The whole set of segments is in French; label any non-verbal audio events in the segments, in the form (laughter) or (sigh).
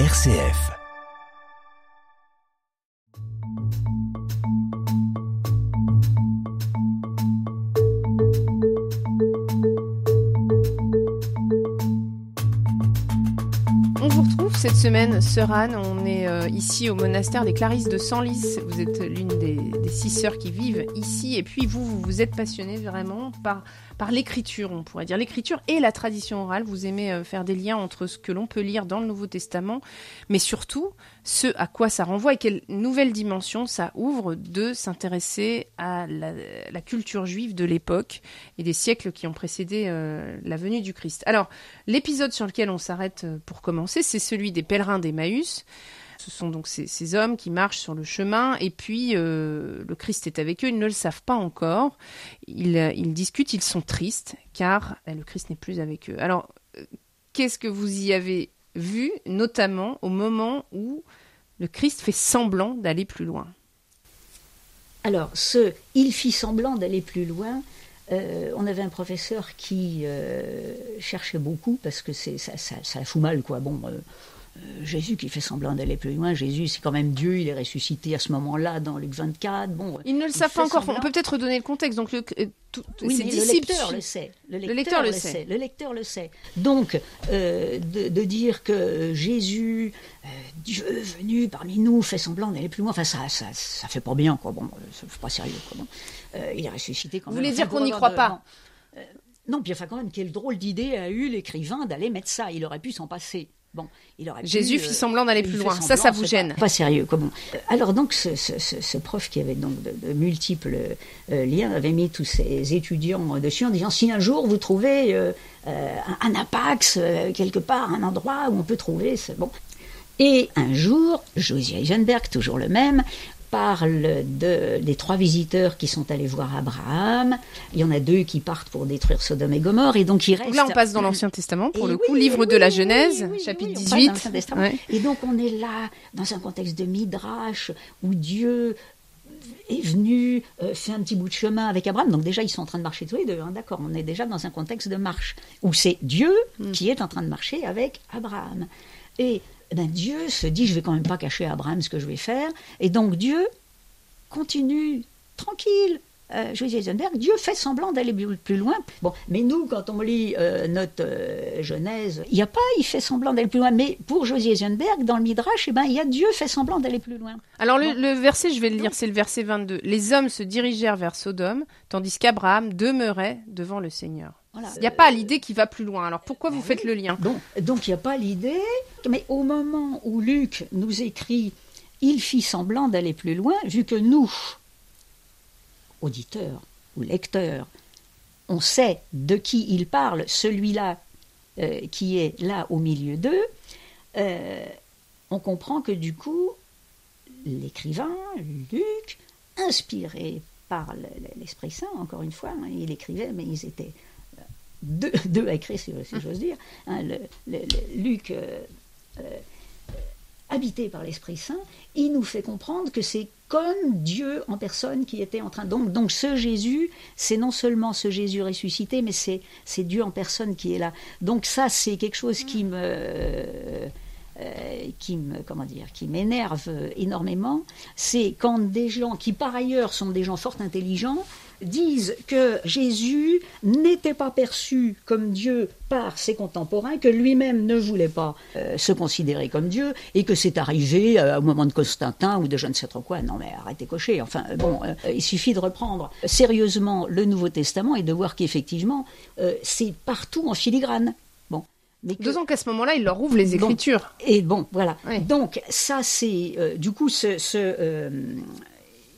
RCF. On vous retrouve cette semaine, Sœur Anne. On est euh, ici au monastère des Clarisses de Senlis. Vous êtes l'une des, des six sœurs qui vivent ici. Et puis vous, vous vous êtes passionnée vraiment par, par l'écriture, on pourrait dire. L'écriture et la tradition orale. Vous aimez euh, faire des liens entre ce que l'on peut lire dans le Nouveau Testament, mais surtout ce à quoi ça renvoie et quelle nouvelle dimension ça ouvre de s'intéresser à la, la culture juive de l'époque et des siècles qui ont précédé euh, la venue du Christ. Alors, l'épisode sur lequel on s'arrête euh, pour commencer, c'est celui des pèlerins d'Emmaüs. Ce sont donc ces, hommes qui marchent sur le chemin et puis euh, le Christ est avec eux, ils ne le savent pas encore. Ils, euh, discutent, ils sont tristes car ben, le Christ n'est plus avec eux. Alors, euh, qu'est-ce que vous y avez vu, notamment au moment où le Christ fait semblant d'aller plus loin? Alors, ce il fit semblant d'aller plus loin, on avait un professeur qui cherchait beaucoup parce que ça, ça, fout mal quoi. Bon, Jésus qui fait semblant d'aller plus loin. Jésus, c'est quand même Dieu. Il est ressuscité à ce moment-là dans Luc 24. Bon, ils ne le savent pas encore. Semblant. On peut peut-être redonner le contexte. Donc, le, tout, oui, mais le lecteur le sait. Le lecteur, le, lecteur le, le sait. sait. Le lecteur le sait. Donc, euh, de, de, dire que Jésus, euh, Dieu venu parmi nous, fait semblant d'aller plus loin, enfin, ça, ça, ça fait pas bien, quoi. Bon, ça fait pas sérieux, quoi. Bon. Euh, il est ressuscité quand Vous même. Vous voulez dire qu'on n'y croit pas non. non, puis enfin, quand même, quelle drôle d'idée a eu l'écrivain d'aller mettre ça. Il aurait pu s'en passer. Bon, il aurait Jésus pu, fit semblant d'aller plus loin. Semblant, ça, ça vous gêne pas, pas, sérieux. Comment Alors donc, ce, ce, ce, prof qui avait donc de, de multiples euh, liens avait mis tous ses étudiants dessus en disant si un jour vous trouvez euh, euh, un, un, apax quelque part, un endroit où on peut trouver, c'est bon. Et un jour, Josiah Eisenberg, toujours le même, parle de, des trois visiteurs qui sont allés voir Abraham. Il y en a deux qui partent pour détruire Sodome et Gomorre. Et donc, il reste... Là, on passe dans l'Ancien Testament, pour et le oui, coup, livre oui, de la Genèse, oui, chapitre 18. Ouais. Et donc, on est là, dans un contexte de Midrash, où Dieu est venu, euh, fait un petit bout de chemin avec Abraham. Donc déjà, ils sont en train de marcher tous les deux. Hein, D'accord, on est déjà dans un contexte de marche, où c'est Dieu mm. qui est en train de marcher avec Abraham. Et ben, Dieu se dit, je vais quand même pas cacher à Abraham ce que je vais faire. Et donc Dieu continue tranquille. Euh, Eisenberg, Dieu fait semblant d'aller plus loin. Bon, mais nous, quand on lit euh, notre euh, Genèse, il n'y a pas, il fait semblant d'aller plus loin. Mais pour José Eisenberg, dans le Midrash, eh ben, il y a Dieu fait semblant d'aller plus loin. Alors le, le, verset, je vais le lire, c'est le verset 22. Les hommes se dirigèrent vers Sodome, tandis qu'Abraham demeurait devant le Seigneur. Voilà. Il n'y a pas l'idée qui va plus loin. Alors pourquoi vous ben faites oui. le lien? Donc, donc il n'y a pas l'idée. Mais au moment où Luc nous écrit il fit semblant d'aller plus loin, vu que nous, auditeurs ou lecteurs, on sait de qui il parle, celui-là euh, qui est là au milieu d'eux, euh, on comprend que du coup, l'écrivain, Luc, inspiré par l'Esprit Saint, encore une fois, hein, il écrivait, mais ils étaient deux, (laughs) deux à si, j'ose dire. Hein, Luc. Euh, habité par l'Esprit Saint, il nous fait comprendre que c'est comme Dieu en personne qui était en train. Donc, donc ce Jésus, c'est non seulement ce Jésus ressuscité, mais c'est, c'est Dieu en personne qui est là. Donc ça, c'est quelque chose qui me, euh, qui me, comment dire, qui m'énerve énormément. C'est quand des gens qui par ailleurs sont des gens fort intelligents disent que Jésus n'était pas perçu comme Dieu par ses contemporains, que lui-même ne voulait pas euh, se considérer comme Dieu, et que c'est arrivé euh, au moment de Constantin ou de je ne sais trop quoi. Non mais arrêtez cocher. Enfin bon, euh, il suffit de reprendre sérieusement le Nouveau Testament et de voir qu'effectivement c'est partout en filigrane. Bon. Mais que... D'autant qu'à ce moment-là, il leur ouvre les Écritures. Bon, et bon, voilà. Donc ça c'est du coup ce, ce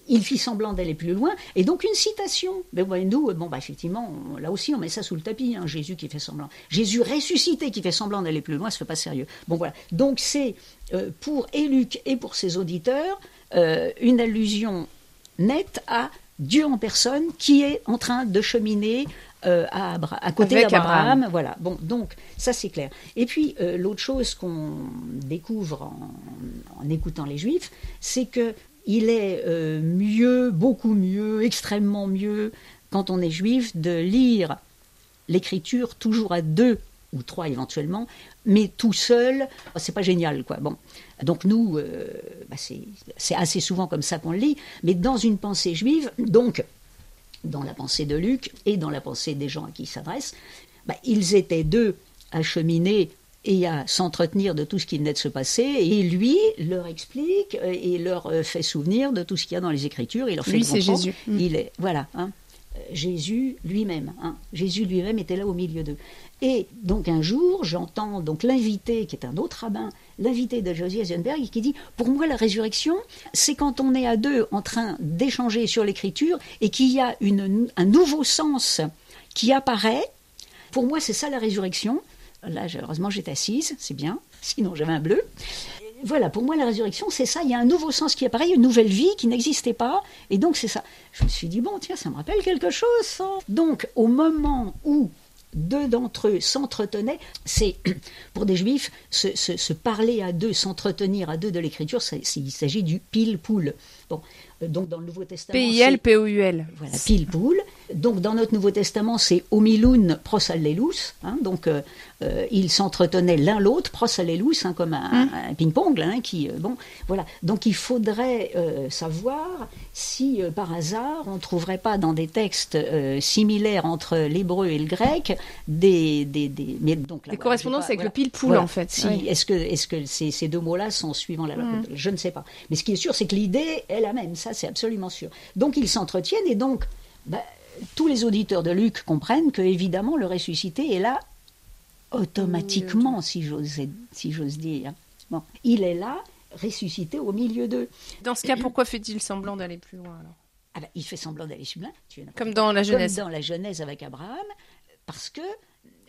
il fit semblant d'aller plus loin, et donc une citation. Mais bon, nous, bon, bah, effectivement, on, là aussi, on met ça sous le tapis, hein, Jésus qui fait semblant. Jésus ressuscité qui fait semblant d'aller plus loin, ça fait pas sérieux. Bon, voilà. Donc c'est euh, pour Éluc et pour ses auditeurs euh, une allusion nette à Dieu en personne qui est en train de cheminer euh, à, Abra à, côté d'Abraham. Abraham. Voilà. Bon, donc ça c'est clair. Et puis euh, l'autre chose qu'on découvre en, en, écoutant les Juifs, c'est que il est euh, mieux, beaucoup mieux, extrêmement mieux, quand on est juif, de lire l'écriture toujours à deux ou trois éventuellement, mais tout seul, c'est pas génial, quoi. Bon, donc nous, euh, bah, c'est assez souvent comme ça qu'on le lit, mais dans une pensée juive, donc dans la pensée de Luc et dans la pensée des gens à qui il s'adresse, bah, ils étaient deux à cheminer et à s'entretenir de tout ce qui venait de se passer, et lui leur explique euh, et leur euh, fait souvenir de tout ce qu'il y a dans les Écritures. Il leur fait lui, c'est Jésus. Il est voilà. Hein, Jésus lui-même. Hein, Jésus lui-même était là au milieu d'eux. Et donc un jour, j'entends donc l'invité, qui est un autre rabbin, l'invité de Josie Eisenberg, qui dit Pour moi, la résurrection, c'est quand on est à deux en train d'échanger sur l'écriture et qu'il y a une, un nouveau sens qui apparaît. Pour moi, c'est ça la résurrection. Là, heureusement, j'étais assise, c'est bien, sinon j'avais un bleu. Voilà, pour moi, la résurrection, c'est ça. Il y a un nouveau sens qui apparaît, une nouvelle vie qui n'existait pas. Et donc, c'est ça. Je me suis dit, bon, tiens, ça me rappelle quelque chose, ça. Donc, au moment où deux d'entre eux s'entretenaient. C'est, (clears throat) pour des juifs, se, parler à deux, s'entretenir à deux de l'écriture, il s'agit du pile-poule. Bon, euh, donc dans le Nouveau Testament. P-I-L-P-O-U-L. Voilà, pile-poule. Donc dans notre Nouveau Testament, c'est Omilun prosallelus. Hein, donc euh, euh, ils s'entretenaient l'un l'autre, prosallelus, hein, comme un, hum. ping-pong. Hein, qui, bon, voilà. Donc il faudrait savoir si par hasard on ne trouverait pas dans des textes similaires entre l'hébreu et le grec des, des, des, mais donc, des correspondances avec le pile-poule en fait. Si, Est-ce que, est que ces, ces, deux mots-là sont suivants la hum. Je ne sais pas. Mais ce qui est sûr, c'est que l'idée est la même. Ça, c'est absolument sûr. Donc ils s'entretiennent et donc bah, tous les auditeurs de Luc comprennent que évidemment le ressuscité est là automatiquement, si j'ose si dire. Bon, il est là, ressuscité au milieu d'eux. Dans ce cas, pourquoi fait-il semblant d'aller plus loin alors? Ah bah, Il fait semblant d'aller plus loin. Comme dans la Genèse. Comme dans la Genèse avec Abraham, parce que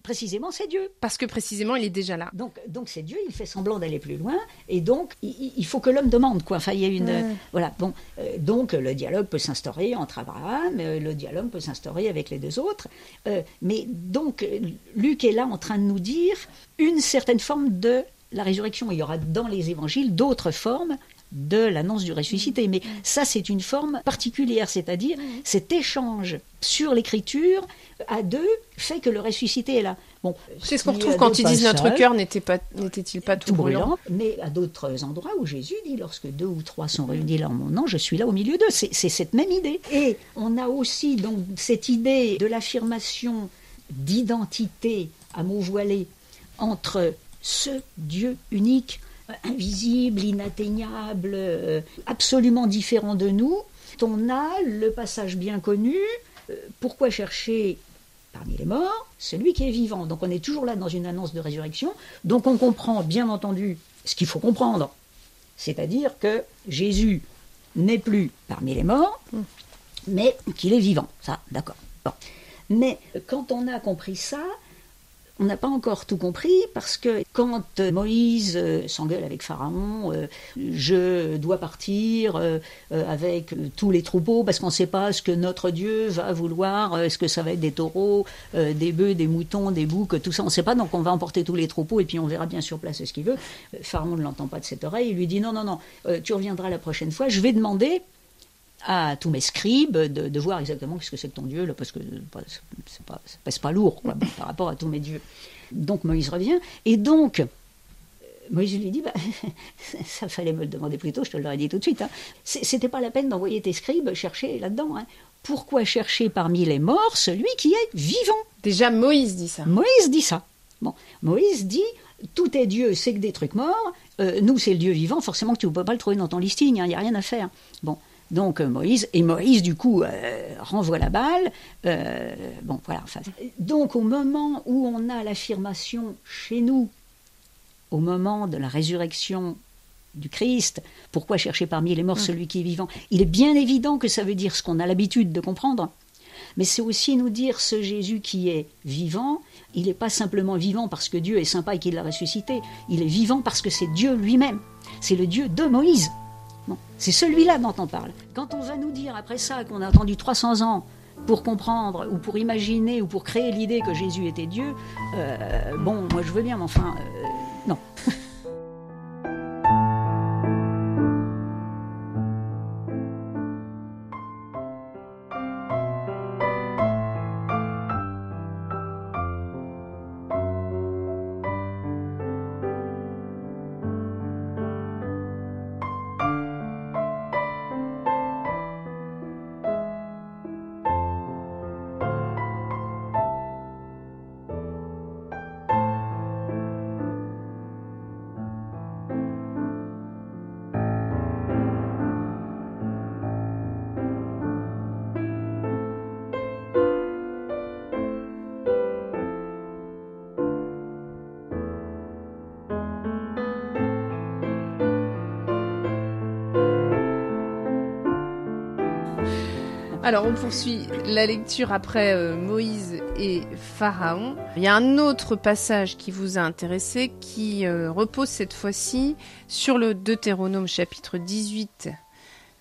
précisément, c'est Dieu. Parce que précisément, il est déjà là. Donc, donc c'est Dieu, il fait semblant d'aller plus loin, et donc, il, faut que l'homme demande, quoi. Enfin, il y a une... Voilà, bon, euh, donc le dialogue peut s'instaurer entre Abraham, euh, le dialogue peut s'instaurer avec les deux autres, euh, mais donc, Luc est là en train de nous dire une certaine forme de la résurrection. Il y aura dans les évangiles d'autres formes de l'annonce du ressuscité. Mais ça, c'est une forme particulière, c'est-à-dire cet échange sur l'écriture à deux fait que le ressuscité est là. Bon, c'est ce qu'on retrouve quand ils disent notre cœur n'était pas n'était-il pas tout, brûlant. Mais à d'autres endroits où Jésus dit lorsque deux ou trois sont réunis là en mon nom, je suis là au milieu d'eux. C'est cette même idée. Et on a aussi donc cette idée de l'affirmation d'identité à mots voilés entre ce Dieu unique invisible, inatteignable, euh, absolument différent de nous. On a le passage bien connu, euh, pourquoi chercher parmi les morts celui qui est vivant Donc on est toujours là dans une annonce de résurrection, donc on comprend bien entendu ce qu'il faut comprendre, c'est-à-dire que Jésus n'est plus parmi les morts, mais qu'il est vivant. Ça, d'accord. Mais quand on a compris ça, on n'a pas encore tout compris parce que quand euh, Moïse euh, s'engueule avec Pharaon, euh, je dois partir avec tous les troupeaux parce qu'on ne sait pas ce que notre Dieu va vouloir, est-ce que ça va être des taureaux, des bœufs, des moutons, des boucs, tout ça, on ne sait pas, donc on va emporter tous les troupeaux et puis on verra bien sur place ce qu'il veut. Pharaon ne l'entend pas de cette oreille, il lui dit non, non, non, tu reviendras la prochaine fois, je vais demander à tous mes scribes de, voir exactement ce que c'est que ton Dieu, là, parce que c'est pas, pas, pas lourd (coughs) par rapport à tous mes dieux. Donc Moïse revient, et donc Moïse lui dit bah, (laughs) Ça fallait me le demander plus tôt, je te l'aurais dit tout de suite. Hein. C'était pas la peine d'envoyer tes scribes chercher là-dedans. Hein. Pourquoi chercher parmi les morts celui qui est vivant? Déjà, Moïse dit ça. Moïse dit ça. Bon, Moïse dit tout est Dieu, c'est que des trucs morts. Euh, nous, c'est le Dieu vivant. Forcément que tu ne peux pas le trouver dans ton listing. Il hein, n'y a rien à faire. Bon, donc euh, Moïse, et Moïse du coup euh, renvoie la balle. Euh, bon, voilà. donc au moment où on a l'affirmation chez nous, au moment de la résurrection du Christ, pourquoi chercher parmi les morts mm. celui qui est vivant? Il est bien évident que ça veut dire ce qu'on a l'habitude de comprendre, mais c'est aussi nous dire ce Jésus qui est vivant, il n'est pas simplement vivant parce que Dieu est sympa et qu'il l'a ressuscité, il est vivant parce que c'est Dieu lui-même, c'est le Dieu de Moïse c'est celui-là dont on parle. Quand on va nous dire après ça qu'on a attendu 300 ans pour comprendre ou pour imaginer ou pour créer l'idée que Jésus était Dieu, euh, bon, moi je veux bien, mais enfin, euh, non. (laughs) Alors on poursuit la lecture après euh, Moïse et Pharaon. Il y a un autre passage qui vous a intéressé qui euh, repose cette fois-ci sur le Deutéronome chapitre 18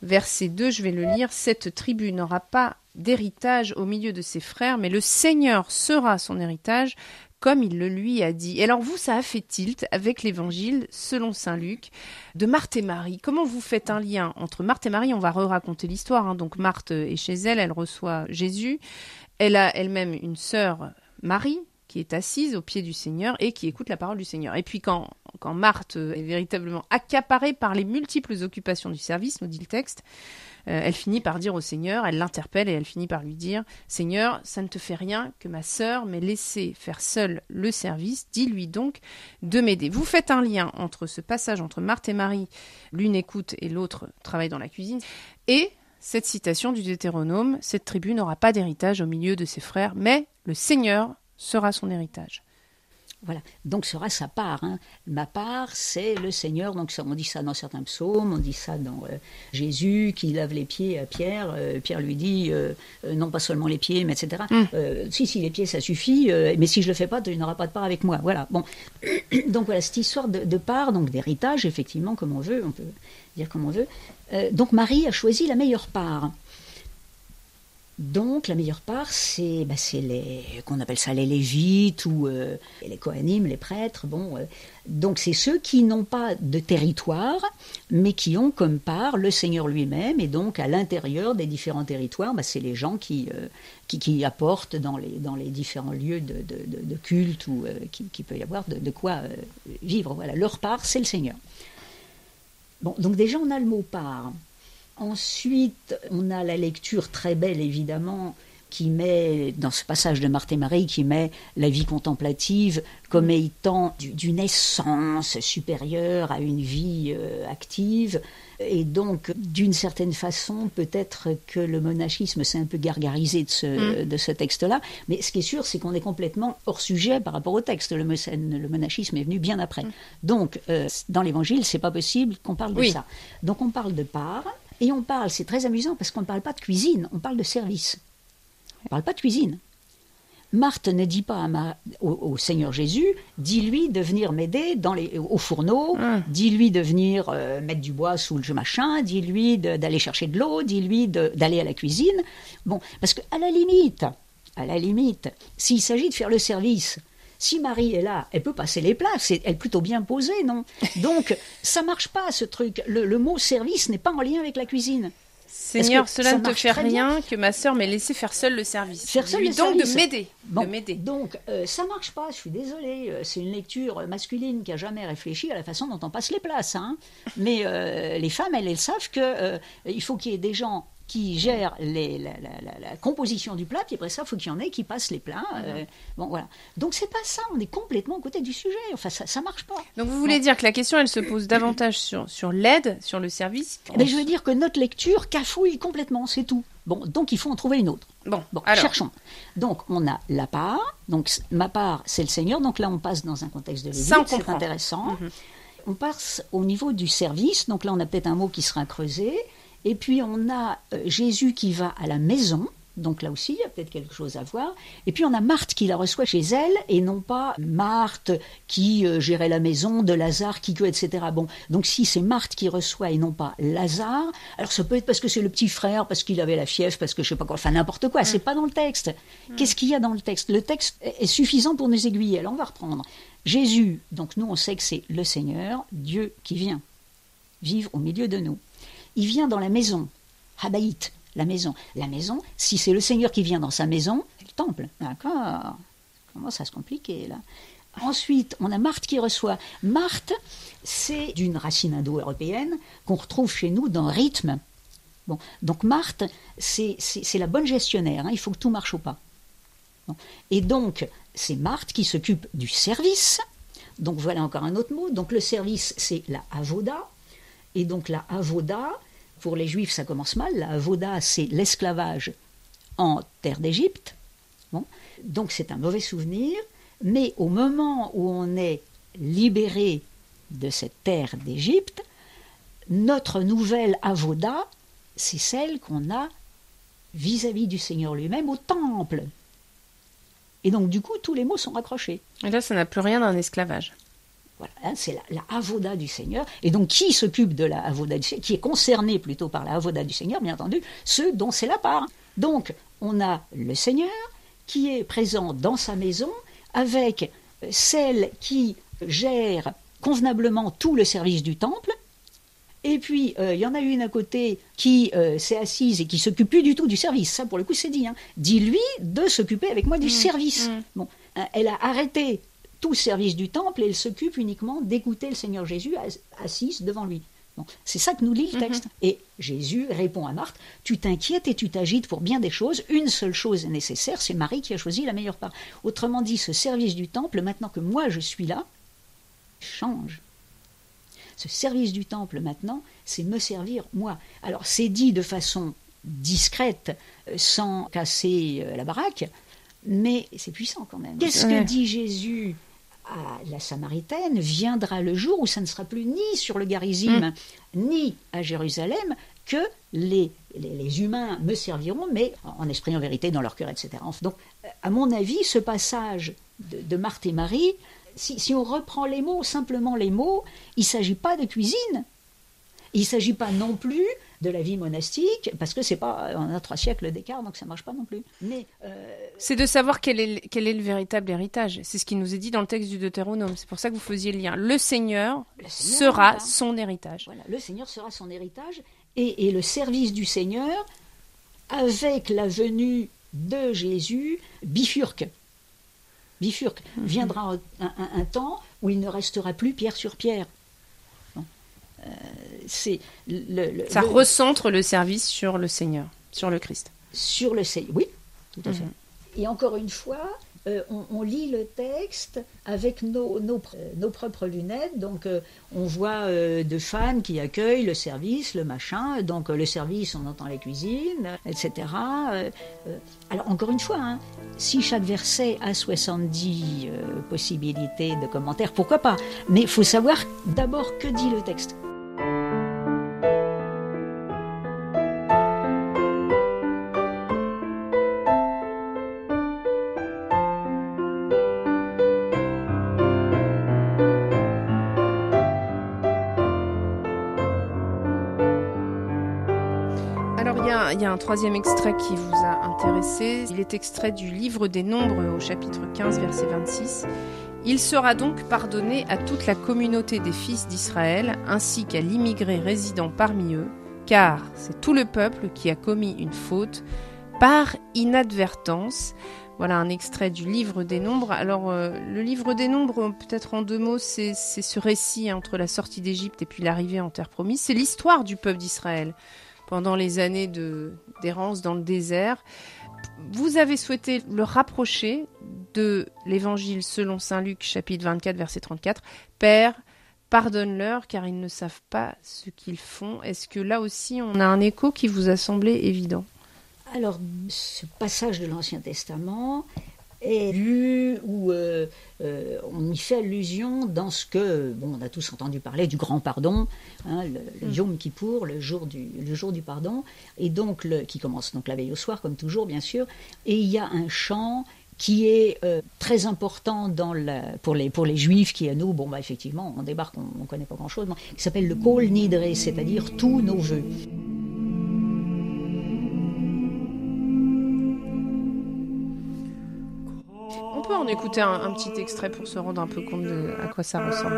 verset 2, je vais le lire. Cette tribu n'aura pas d'héritage au milieu de ses frères, mais le Seigneur sera son héritage comme il le lui a dit. Et alors vous, ça a fait tilt avec l'évangile selon Saint Luc de Marthe et Marie. Comment vous faites un lien entre Marthe et Marie? On va re-raconter l'histoire. Hein. Donc Marthe est chez elle, elle reçoit Jésus. Elle a elle-même une sœur, Marie, qui est assise au pied du Seigneur et qui écoute la parole du Seigneur. Et puis quand, quand Marthe est véritablement accaparée par les multiples occupations du service, nous dit le texte, elle finit par dire au Seigneur, elle l'interpelle et elle finit par lui dire Seigneur, ça ne te fait rien que ma sœur m'ait laissé faire seule le service, dis-lui donc de m'aider. Vous faites un lien entre ce passage entre Marthe et Marie, l'une écoute et l'autre travaille dans la cuisine, et cette citation du Deutéronome Cette tribu n'aura pas d'héritage au milieu de ses frères, mais le Seigneur sera son héritage. Voilà, donc sera sa part. Hein. Ma part, c'est le Seigneur. Donc on dit ça dans certains psaumes, on dit ça dans euh, Jésus qui lave les pieds à Pierre. Euh, Pierre lui dit euh, non pas seulement les pieds, mais etc. Mm. si si les pieds ça suffit, mais si je le fais pas, tu n'auras pas de part avec moi. Voilà. Bon, (clears throat) donc voilà cette histoire de, de part, donc d'héritage, effectivement, comme on veut, on peut dire comme on veut. donc Marie a choisi la meilleure part. Donc la meilleure part, c'est bah, les qu'on appelle ça les lévites ou euh, les coanimes, les prêtres. Bon, euh. donc c'est ceux qui n'ont pas de territoire, mais qui ont comme part le Seigneur lui-même. Et donc à l'intérieur des différents territoires, bah, c'est les gens qui, euh, qui, apportent dans les dans les différents lieux de, de, culte ou qui, peut y avoir de, quoi vivre. Voilà, leur part, c'est le Seigneur. Bon, donc déjà on a le mot part. Ensuite, on a la lecture très belle, évidemment, qui met, dans ce passage de Marthe et Marie, qui met la vie contemplative comme étant d'une essence supérieure à une vie euh, active. Et donc, d'une certaine façon, peut-être que le monachisme s'est un peu gargarisé de ce, mm. de ce texte-là. Mais ce qui est sûr, c'est qu'on est complètement hors sujet par rapport au texte. Le, le monachisme est venu bien après. Mm. Donc, euh, dans l'Évangile, c'est pas possible qu'on parle de ça. Donc, on parle de part. Et on parle, c'est très amusant parce qu'on ne parle pas de cuisine, on parle de service. On ne parle pas de cuisine. Marthe ne dit pas au, Seigneur Jésus, dis-lui de venir m'aider dans les, au fourneau, ah. dis-lui de venir euh, mettre du bois sous le machin, dis-lui d'aller chercher de l'eau, dis-lui d'aller à la cuisine. Bon, parce qu'à la limite, à la limite, s'il s'agit de faire le service, si Marie est là, elle peut passer les plats, elle est plutôt bien posée, non? Donc, (laughs) ça marche pas ce truc. Le, mot service n'est pas en lien avec la cuisine. Seigneur, cela ne te fait rien que ma sœur m'ait laissé faire seule le service. Faire seul le donc de m'aider. m'aider. Donc euh, ça marche pas. Je suis désolée. Euh, c'est une lecture masculine qui a jamais réfléchi à la façon dont on passe les places. Hein. Mais euh, les femmes, elles, elles savent que il faut qu'il y ait des gens qui gère les, la, composition du plat, puis après ça, il faut qu'il y en ait qui passent les plats. Euh, bon, voilà. Donc c'est pas ça, on est complètement à côté du sujet. Enfin, ça, ça marche pas. Donc vous voulez dire que la question, elle se pose davantage sur, sur l'aide, sur le service Mais eh Je veux dire que notre lecture cafouille complètement, c'est tout. Bon, donc il faut en trouver une autre. Bon, bon cherchons. Donc on a la part, donc ma part, c'est le Seigneur, donc là on passe dans un contexte de Lévite, c'est intéressant. Mhm. On passe au niveau du service, donc là on a peut-être un mot qui sera creusé. Et puis on a euh, Jésus qui va à la maison, donc là aussi, il y a peut-être quelque chose à voir. Et puis on a Marthe qui la reçoit chez elle, et non pas Marthe qui euh, gérait la maison, de Lazare qui etc. Bon, donc si c'est Marthe qui reçoit et non pas Lazare, alors ça peut être parce que c'est le petit frère, parce qu'il avait la fièvre, parce que je sais pas quoi, enfin n'importe quoi, c'est mm. pas dans le texte. Mm. Qu'est-ce qu'il y a dans le texte? Le texte est suffisant pour nous aiguiller. Alors on va reprendre. Jésus, donc nous on sait que c'est le Seigneur, Dieu qui vient vivre au milieu de nous il vient dans la maison. Habaït, la maison. La maison, si c'est le Seigneur qui vient dans sa maison, c'est le temple. D'accord Comment ça se compliquer là Ensuite, on a Marthe qui reçoit. Marthe, c'est d'une racine indo-européenne qu'on retrouve chez nous dans rythme. Bon, donc Marthe, c'est la bonne gestionnaire. Hein. il faut que tout marche au pas. Et donc, c'est Marthe qui s'occupe du service. Donc voilà encore un autre mot. Donc le service, c'est la avoda. Et donc la avoda, pour les Juifs, ça commence mal. La avoda, c'est l'esclavage en terre d'Égypte. Donc c'est un mauvais souvenir. Mais au moment où on est libéré de cette terre d'Égypte, notre nouvelle avoda, c'est celle qu'on a vis-à-vis du Seigneur lui-même au temple. Et donc, du coup, tous les mots sont raccrochés. Et là, ça n'a plus rien d'un esclavage. Voilà, hein, c'est la, la, avoda du Seigneur. Et donc, qui s'occupe de la avoda du Seigneur Qui est concerné plutôt par la avoda du Seigneur, bien entendu Ceux dont c'est la part. Donc, on a le Seigneur qui est présent dans sa maison avec celle qui gère convenablement tout le service du temple. Et puis, euh, il y en a une à côté qui euh, s'est assise et qui s'occupe plus du tout du service. Ça, pour le coup, c'est dit. Hein. Dis-lui de s'occuper avec moi du mmh. service. Mmh. Bon, hein, elle a arrêté tout service du temple et elle s'occupe uniquement d'écouter le Seigneur Jésus assise devant lui. c'est ça que nous lit le mmh. texte. Et Jésus répond à Marthe Tu t'inquiètes et tu t'agites pour bien des choses. Une seule chose est nécessaire c'est Marie qui a choisi la meilleure part. Autrement dit, ce service du temple, maintenant que moi je suis là, change. Ce service du temple maintenant, c'est me servir moi. Alors c'est dit de façon discrète, euh, sans casser euh, la baraque, mais c'est puissant quand même. Qu'est-ce que dit Jésus? À la Samaritaine Viendra le jour où ça ne sera plus ni sur le Garizim, mm. ni à Jérusalem, que les, les, humains me serviront, mais en esprit, en vérité, dans leur cœur, etc. Donc, à mon avis, ce passage de, de Marthe et Marie si, on reprend les mots, simplement les mots, il ne s'agit pas de cuisine. Il ne s'agit pas non plus de la vie monastique, parce que c'est pas, on a trois siècles d'écart, donc ça ne marche pas non plus. Mais euh, c'est de savoir quel est, quel est le véritable héritage. C'est ce qui nous est dit dans le texte du Deutéronome. C'est pour ça que vous faisiez le lien. Le Seigneur, sera son héritage. Voilà, le Seigneur sera son héritage, et, et le service du Seigneur, avec la venue de Jésus, bifurque bifurque. Mhm. Viendra un, temps où il ne restera plus pierre sur pierre. Euh, c'est le, Ça recentre le service sur le Seigneur, sur le Christ. Sur le Seigneur, oui, tout à mhm. fait. Et encore une fois, euh, on, lit le texte avec nos, nos, propres lunettes. Donc, euh, on voit euh, de fans qui accueillent le service, le machin. Donc, le service, on entend la cuisine, etc. alors, encore une fois, hein, si chaque verset a 70 possibilités de commentaires, pourquoi pas? Mais il faut savoir d'abord que dit le texte. Il y a un troisième extrait qui vous a intéressé. Il est extrait du livre des Nombres au chapitre 15, verset 26. Il sera donc pardonné à toute la communauté des fils d'Israël, ainsi qu'à l'immigré résident parmi eux, car c'est tout le peuple qui a commis une faute par inadvertance. Voilà un extrait du livre des Nombres. Alors, euh, le livre des Nombres, peut-être en deux mots, c'est ce récit entre la sortie d'Égypte et puis l'arrivée en terre promise. C'est l'histoire du peuple d'Israël pendant les années d'errance dans le désert. Vous avez souhaité le rapprocher de l'évangile selon Saint Luc chapitre 24 verset 34. Père, pardonne-leur car ils ne savent pas ce qu'ils font. Est-ce que là aussi on a un écho qui vous a semblé évident? Alors ce passage de l'Ancien Testament est lu où euh, euh, on y fait allusion dans ce que, bon, on a tous entendu parler du grand pardon, hein, le, le, mm. Yom Kippour, le jour du, le jour du pardon, et donc le, qui commence donc la veille au soir, comme toujours, bien sûr, et il y a un chant qui est euh, très important dans la, pour, les, pour les juifs qui à nous, bon bah effectivement, on débarque, on ne connaît pas grand-chose, qui s'appelle le Kol Nidre, c'est-à-dire tous nos vœux. Peut en écouter un, un, petit extrait pour se rendre un peu compte de à quoi ça ressemble.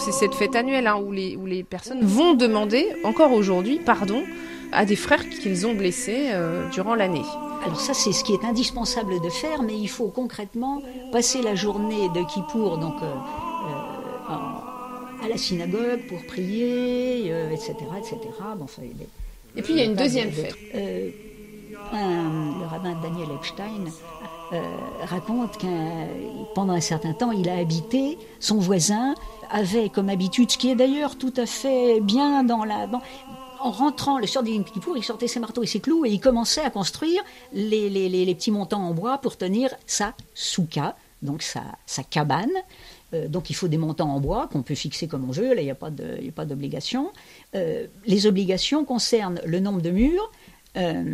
C'est cette fête annuelle hein, où, les, où les personnes vont demander, encore aujourd'hui, pardon à des frères qu'ils ont blessés durant l'année. Alors ça, c'est ce qui est indispensable de faire, mais il faut concrètement passer la journée de Kippour, donc à la synagogue pour prier, etc., etc. Bon, et puis il y a une deuxième fête. Euh, le rabbin Daniel Epstein euh, raconte qu'un pendant un certain temps, il a habité, son voisin avait comme habitude, ce qui est d'ailleurs tout à fait bien dans la... en rentrant le soir du Kippour, il sortait ses marteaux et ses clous et il commençait à construire les, les, les, petits montants en bois pour tenir sa souka, donc sa, sa cabane. Euh, donc il faut des montants en bois qu'on peut fixer comme on veut, là il n'y a pas d'obligation. Euh, les obligations concernent le nombre de murs, euh,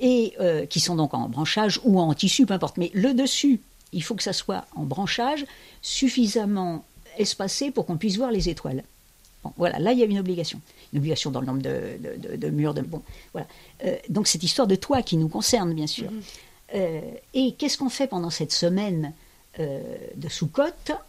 et qui sont donc en branchage ou en tissu, peu importe. Mais le dessus, il faut que ça soit en branchage suffisamment espacé pour qu'on puisse voir les étoiles. voilà, là il y a une obligation. Une obligation dans le nombre de, murs. De, bon, voilà. donc cette histoire de toit qui nous concerne, bien sûr. Mm-hmm. et qu'est-ce qu'on fait pendant cette semaine euh, de Soukot.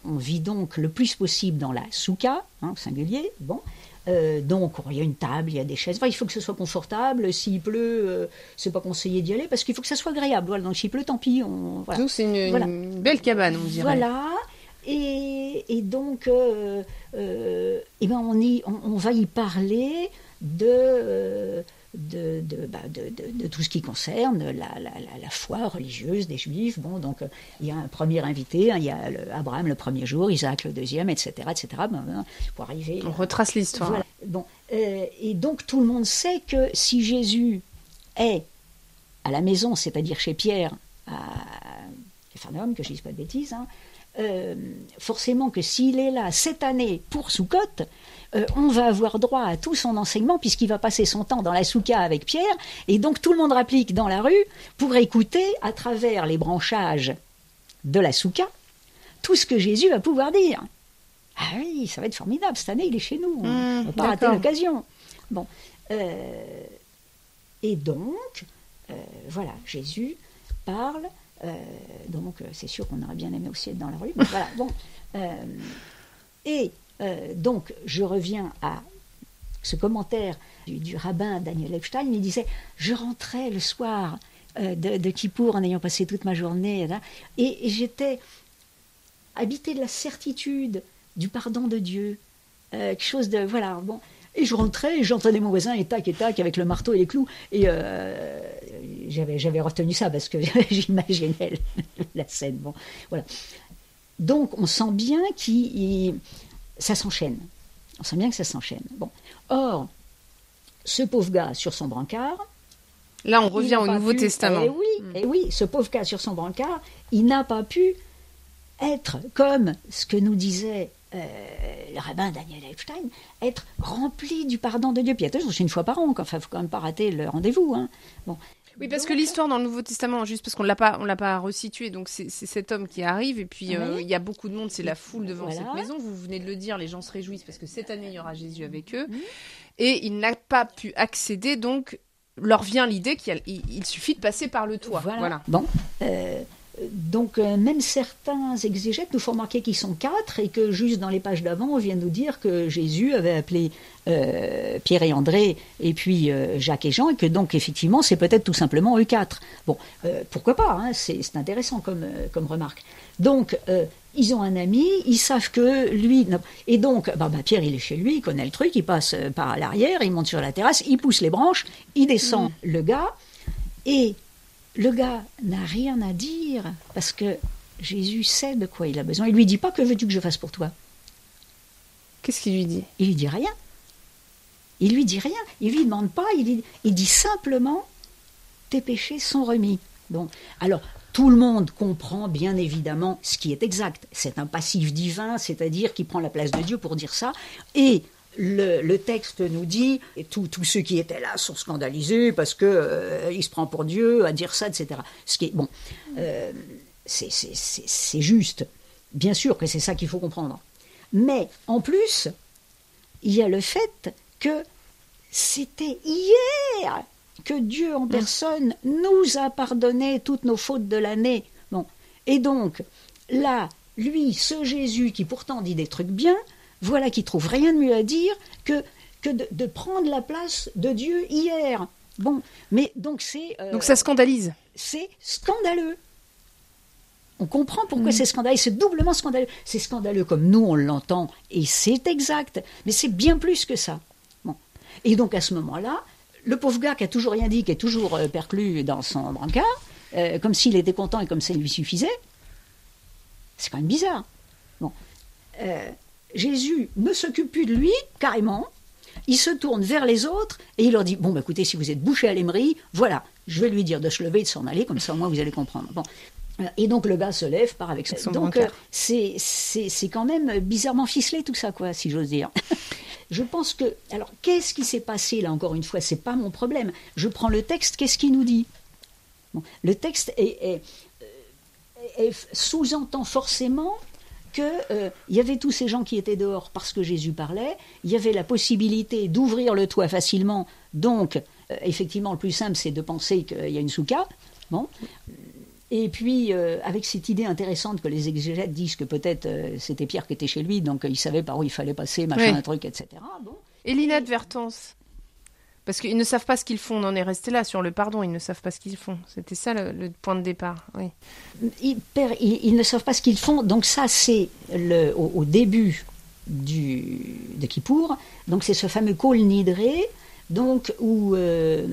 On vit donc le plus possible dans la souka, hein, singulier. Bon. Euh, donc, il y a une table, il y a des chaises. il faut que ce soit confortable. S'il pleut, ce euh, c'est pas conseillé d'y aller parce qu'il faut que ça soit agréable. Voilà, donc s'il pleut, tant pis. On, Donc, c'est une, belle cabane, on dirait. Voilà. Et, donc, eh ben on, y, on, va y parler de de, bah, de, de, de, tout ce qui concerne la, la, la, foi religieuse des Juifs. Bon, donc il y a un premier invité, hein, il y a Abraham le premier jour, Isaac le deuxième, etc., etc. Ben, pour arriver. On retrace l'histoire. Bon, euh, et donc tout le monde sait que si Jésus est à la maison, c'est-à-dire chez Pierre, à homme que je ne dise pas de bêtises, hein, euh, forcément que s'il est là cette année pour Soukot, euh, on va avoir droit à tout son enseignement puisqu'il va passer son temps dans la souka avec Pierre, et donc tout le monde rapplique dans la rue pour écouter à travers les branchages de la souka tout ce que Jésus va pouvoir dire. Ah oui, ça va être formidable, cette année il est chez nous, on ne mmh, va pas rater l'occasion. Bon, euh, et donc, voilà, Jésus parle, donc c'est sûr qu'on aurait bien aimé aussi être dans la rue, voilà, bon. et euh, donc, je reviens à ce commentaire du, rabbin Daniel Epstein. Il disait Je rentrais le soir euh, de, de, Kippour en ayant passé toute ma journée, et, j'étais habité de la certitude du pardon de Dieu. Euh, quelque chose de. Voilà, bon. Et je rentrais, j'entendais mon voisin et tac et tac avec le marteau et les clous. Et j'avais retenu ça parce que (laughs) j'imaginais la scène. Bon, voilà. Donc on sent bien qu'il ça s'enchaîne. On sent bien que ça s'enchaîne. Bon. Or, ce pauvre gars sur son brancard. Là, on revient au Nouveau Testament. Eh oui, hmm. eh oui, ce pauvre gars sur son brancard, il n'a pas pu être comme ce que nous disait euh, le rabbin Daniel Epstein, être rempli du pardon de Dieu. Puis attention, c'est une fois par an, enfin, il faut quand même pas rater le rendez-vous. Hein. Bon. Oui, parce que l'histoire dans le Nouveau Testament, juste parce qu'on l'a pas, on l'a pas resitué, donc c'est cet homme qui arrive et puis euh, il y a beaucoup de monde, c'est la foule devant cette maison. Vous venez de le dire, les gens se réjouissent parce que cette année il y aura Jésus avec eux et il n'a pas pu accéder, donc leur vient l'idée qu'il il suffit de passer par le toit. Voilà. Bon. Euh, donc euh, même certains exégètes nous font remarquer qu'ils sont quatre et que juste dans les pages d'avant, on vient nous dire que Jésus avait appelé euh, Pierre et André et puis euh, Jacques et Jean et que donc effectivement c'est peut-être tout simplement eux quatre. Bon, pourquoi pas, hein, c'est intéressant comme, comme remarque. Donc ils ont un ami, ils savent que lui... Et donc, bah, bah, Pierre, il est chez lui, il connaît le truc, il passe par l'arrière, il monte sur la terrasse, il pousse les branches, il descend mm. le gars, et le gars n'a rien à dire parce que Jésus sait de quoi il a besoin. Il lui dit pas que veux-tu que je fasse pour toi? Qu'est-ce qu'il lui dit? Il lui dit rien. Il lui dit rien. Il lui demande pas. Il, il dit simplement tes péchés sont remis. Bon, alors tout le monde comprend bien évidemment ce qui est exact. C'est un passif divin, c'est-à-dire qui prend la place de Dieu pour dire ça. Et le, texte nous dit, et tous ceux qui étaient là sont scandalisés parce que euh, il se prend pour Dieu à dire ça, etc. Ce qui est bon, euh, c'est juste. Bien sûr que c'est ça qu'il faut comprendre. Mais en plus, il y a le fait que c'était hier que Dieu en personne nous a pardonné toutes nos fautes de l'année. Bon, et donc là, lui, ce Jésus qui pourtant dit des trucs bien, voilà qui trouve rien de mieux à dire que que de, prendre la place de Dieu hier. Bon, mais donc c'est. Euh, donc ça scandalise. C'est scandaleux. On comprend pourquoi mm. c'est scandaleux. C'est doublement scandaleux. C'est scandaleux comme nous on l'entend et c'est exact. Mais c'est bien plus que ça. Bon. Et donc à ce moment-là, le pauvre gars qui a toujours rien dit, qui est toujours euh, perclus dans son brancard, euh, comme s'il était content et comme ça lui suffisait, c'est quand même bizarre. Bon. Jésus ne s'occupe plus de lui, carrément. Il se tourne vers les autres et il leur dit Bon, bah, écoutez, si vous êtes bouché à l'émery, voilà, je vais lui dire de se lever et de s'en aller, comme ça au moins vous allez comprendre. Bon. Et donc le gars se lève, part avec son Donc euh, c'est c'est quand même bizarrement ficelé tout ça, quoi, si j'ose dire. (laughs) je pense que alors qu'est-ce qui s'est passé là encore une fois? C'est pas mon problème. Je prends le texte, qu'est-ce qu'il nous dit? Le texte est, est sous-entend forcément qu'il euh, y avait tous ces gens qui étaient dehors parce que Jésus parlait, il y avait la possibilité d'ouvrir le toit facilement, donc euh, effectivement le plus simple c'est de penser qu'il y a une souka, bon. Et puis, euh, avec cette idée intéressante que les exégètes disent que peut-être c'était Pierre qui était chez lui, donc il savait par où il fallait passer, machin, un truc, etc. Bon. Et l'inadvertance parce qu'ils ne savent pas ce qu'ils font. On en est resté là sur le pardon. Ils ne savent pas ce qu'ils font. C'était ça le, point de départ. Ils, ne savent pas ce qu'ils font. Donc ça, c'est au, début du, de Kippour. Donc c'est ce fameux Kol Nidré, donc où euh,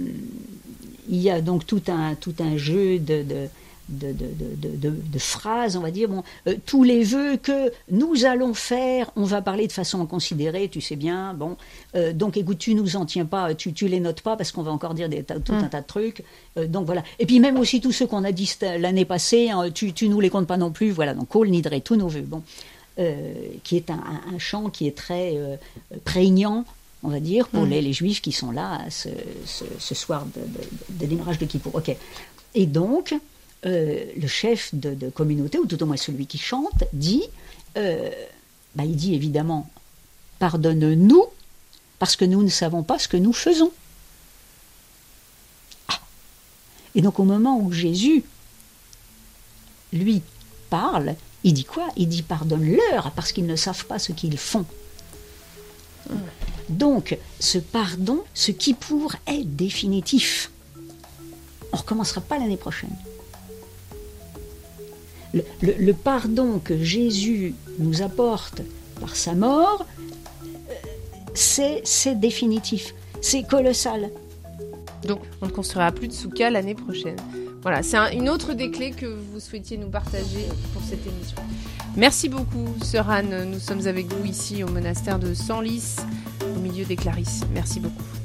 il y a donc tout un, tout un jeu de, de, de, phrases, on va dire, bon, euh, tous les vœux que nous allons faire, on va parler de façon considérée, tu sais bien, bon, euh, donc écoute, tu nous en tiens pas, tu, tu les notes pas parce qu'on va encore dire des, tout un mm. tas de trucs, euh, donc voilà. Et puis même aussi tous ceux qu'on a dit l'année passée, hein, tu, tu nous les comptes pas non plus, voilà, donc Cole Nidre, tous nos vœux, bon, qui est un, un, chant qui est très prégnant, on va dire, pour mm. les, les, juifs qui sont là ce, ce, soir de, de, démarrage de Kippour. Ok. Et donc, euh, le chef de, communauté, ou tout au moins celui qui chante, dit, euh, bah, il dit évidemment, pardonne-nous, parce que nous ne savons pas ce que nous faisons. Ah. Et donc au moment où Jésus, lui, parle, il dit quoi? Il dit pardonne-leur, parce qu'ils ne savent pas ce qu'ils font. Donc, ce pardon, ce qui pour est définitif. On ne recommencera pas l'année prochaine le, pardon que Jésus nous apporte par sa mort, c'est définitif, c'est colossal. Donc on ne construira plus de souka l'année prochaine. Voilà, c'est une autre des clés que vous souhaitiez nous partager pour cette émission. Merci beaucoup, Sœur Anne. Nous sommes avec vous ici au monastère de Senlis, au milieu des Clarisses. Merci beaucoup.